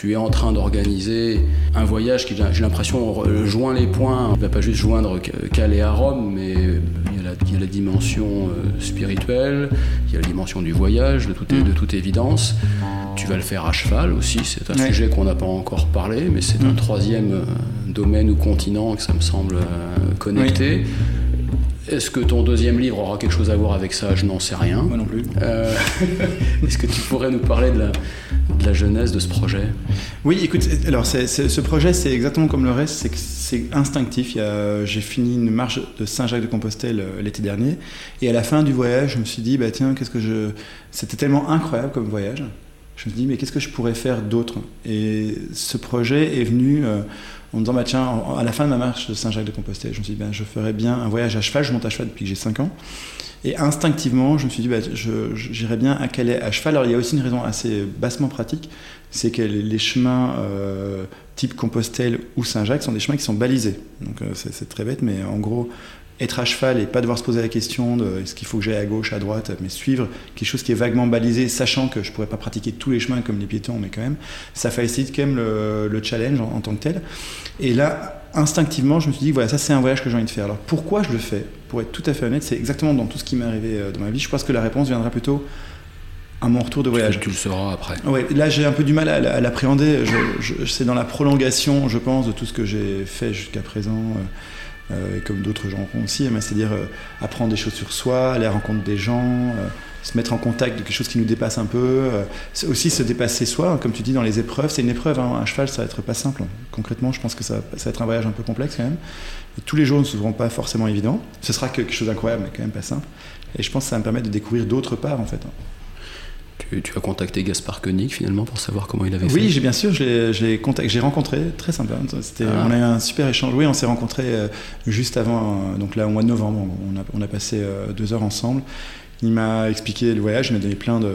tu es en train d'organiser un voyage qui, j'ai l'impression, joint les points. Il ne va pas juste joindre Calais à Rome, mais il y a la, il y a la dimension euh, spirituelle, il y a la dimension du voyage, de toute, de toute évidence. Tu vas le faire à cheval aussi, c'est un sujet qu'on n'a pas encore parlé, mais c'est un troisième euh, domaine ou continent que ça me semble euh, connecté. Est-ce que ton deuxième livre aura quelque chose à voir avec ça? Je n'en sais rien. Moi non plus. Est-ce que tu pourrais nous parler de la, de la genèse de ce projet? Oui, écoute, alors ce projet, c'est exactement comme le reste, c'est instinctif. J'ai fini une marche de Saint-Jacques-de-Compostelle l'été dernier, et à la fin du voyage, je me suis dit, bah tiens, qu'est-ce que je. C'était tellement incroyable comme voyage. Je me suis dit, mais qu'est-ce que je pourrais faire d'autre? Et ce projet est venu euh, en me disant, bah, tiens, à la fin de ma marche de Saint-Jacques-de-Compostelle, je me suis dit, ben, je ferais bien un voyage à cheval. Je monte à cheval depuis que j'ai 5 ans. Et instinctivement, je me suis dit, bah, j'irais bien à Calais à cheval. Alors, il y a aussi une raison assez bassement pratique, c'est que les chemins euh, type Compostelle ou Saint-Jacques sont des chemins qui sont balisés. Donc, euh, c'est très bête, mais en gros, être à cheval et pas devoir se poser la question de est-ce qu'il faut que j'aille à gauche, à droite, mais suivre quelque chose qui est vaguement balisé, sachant que je pourrais pas pratiquer tous les chemins comme les piétons, mais quand même, ça facilite quand même le, challenge en, tant que tel. Et là, instinctivement, je me suis dit, voilà, ça c'est un voyage que j'ai envie de faire. Alors pourquoi je le fais? Pour être tout à fait honnête, c'est exactement dans tout ce qui m'est arrivé euh, dans ma vie. Je pense que la réponse viendra plutôt à mon retour de voyage. Tu, le sauras après. Ouais, là j'ai un peu du mal à, l'appréhender. c'est dans la prolongation, je pense, de tout ce que j'ai fait jusqu'à présent. Euh, et comme d'autres gens aussi, c'est-à-dire euh, apprendre des choses sur soi, aller à la rencontre des gens, euh, se mettre en contact de quelque chose qui nous dépasse un peu, aussi se dépasser soi, hein, comme tu dis dans les épreuves, c'est une épreuve, hein. un cheval ça va être pas simple, concrètement je pense que ça, va être un voyage un peu complexe quand même, tous les jours ne seront pas forcément évidents, ce sera quelque chose d'incroyable mais quand même pas simple, et je pense que ça va me permettre de découvrir d'autres parts en fait. Tu, as contacté Gaspard Koenig finalement pour savoir comment il avait fait Oui, bien sûr, j'ai rencontré, très sympa. Ah. On a eu un super échange. Oui, on s'est rencontrés euh, juste avant, euh, donc là au mois de novembre. On a, on a passé euh, deux heures ensemble. Il m'a expliqué le voyage, il m'a donné plein de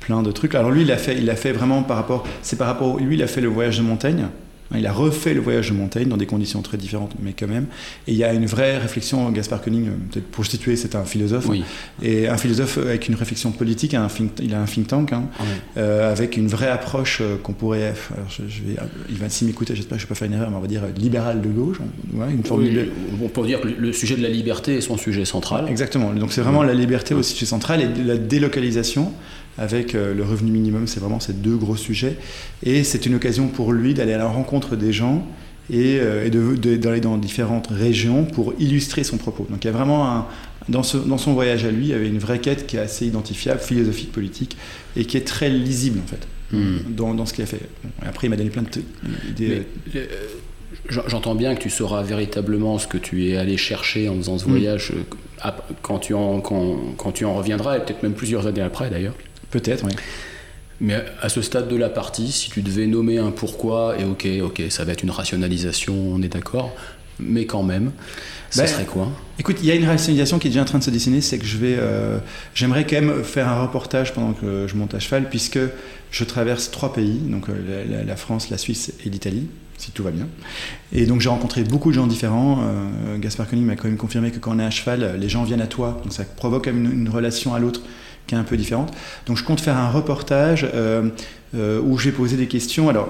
plein de trucs. Alors lui, il a fait, il a fait vraiment par rapport, c'est par rapport, lui, il a fait le voyage de montagne. Il a refait le voyage de montagne dans des conditions très différentes, mais quand même. Et il y a une vraie réflexion. Gaspard Koenig, peut-être pour situer, c'est un philosophe. Et un philosophe avec une réflexion politique. Un il a un think tank, hein, euh, avec une vraie approche euh, qu'on pourrait. Alors je, vais, il va s'y m'écouter, j'espère que je ne vais pas faire une erreur, mais on va dire libéral de gauche. une formule On peut dire que le sujet de la liberté est son sujet central. Exactement. Donc c'est vraiment la liberté au sujet central et la délocalisation avec euh, le revenu minimum, c'est vraiment ces deux gros sujets. Et c'est une occasion pour lui d'aller à la rencontre des gens et, euh, d'aller dans différentes régions pour illustrer son propos. Donc il y a vraiment un, dans, dans, son voyage à lui, il y avait une vraie quête qui est assez identifiable, philosophique, politique, et qui est très lisible en fait, hmm. dans, dans, ce qu'il a fait. Après, il m'a donné plein d'idées. Euh, j'entends bien que tu sauras véritablement ce que tu es allé chercher en faisant ce hmm. voyage quand, tu en, quand, quand tu en reviendras, et peut-être même plusieurs années après d'ailleurs. Peut-être, oui. Mais à ce stade de la partie, si tu devais nommer un pourquoi, et ok, ok, ça va être une rationalisation, on est d'accord, mais quand même, ça ben, serait quoi? Écoute, il y a une rationalisation qui est déjà en train de se dessiner, c'est que je vais, euh, j'aimerais quand même faire un reportage pendant que je monte à cheval, puisque je traverse trois pays, donc euh, la, France, la Suisse et l'Italie, si tout va bien. Et donc j'ai rencontré beaucoup de gens différents. Euh, Gaspard Koenig m'a quand même confirmé que quand on est à cheval, les gens viennent à toi, donc ça provoque une, une relation à l'autre qui est un peu différente. Donc je compte faire un reportage euh, euh, où je vais poser des questions. Alors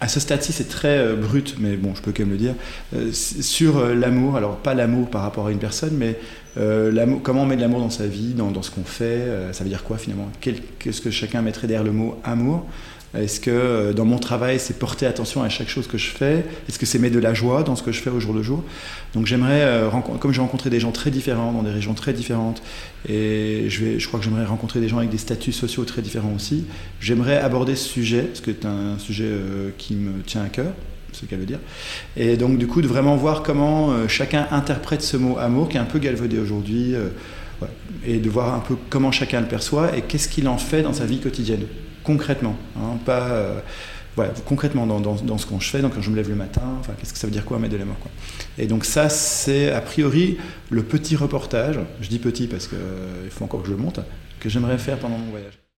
à ce stade-ci, c'est très euh, brut, mais bon, je peux quand même le dire, sur l'amour. Alors, pas l'amour par rapport à une personne, mais comment on met de l'amour dans sa vie, dans, dans ce qu'on fait. ça veut dire quoi finalement? Qu'est-ce que chacun mettrait derrière le mot amour? Est-ce que euh, dans mon travail, c'est porter attention à chaque chose que je fais? Est-ce que c'est mettre de la joie dans ce que je fais au jour le jour? Donc j'aimerais, euh, comme j'ai rencontré des gens très différents, dans des régions très différentes, et je, vais, je crois que j'aimerais rencontrer des gens avec des statuts sociaux très différents aussi, j'aimerais aborder ce sujet, parce que c'est un sujet euh, qui me tient à cœur, ce qu'elle veut dire. Et donc du coup, de vraiment voir comment chacun interprète ce mot amour, qui est un peu galvaudé aujourd'hui, et de voir un peu comment chacun le perçoit et qu'est-ce qu'il en fait dans sa vie quotidienne concrètement, hein, pas euh, concrètement dans, dans, ce qu'on je fais, donc quand je me lève le matin, enfin, qu'est-ce que ça veut dire quoi mettre de l'amour quoi. Et donc ça, c'est a priori le petit reportage, je dis petit parce qu'il euh, faut encore que je le monte, que j'aimerais faire pendant mon voyage.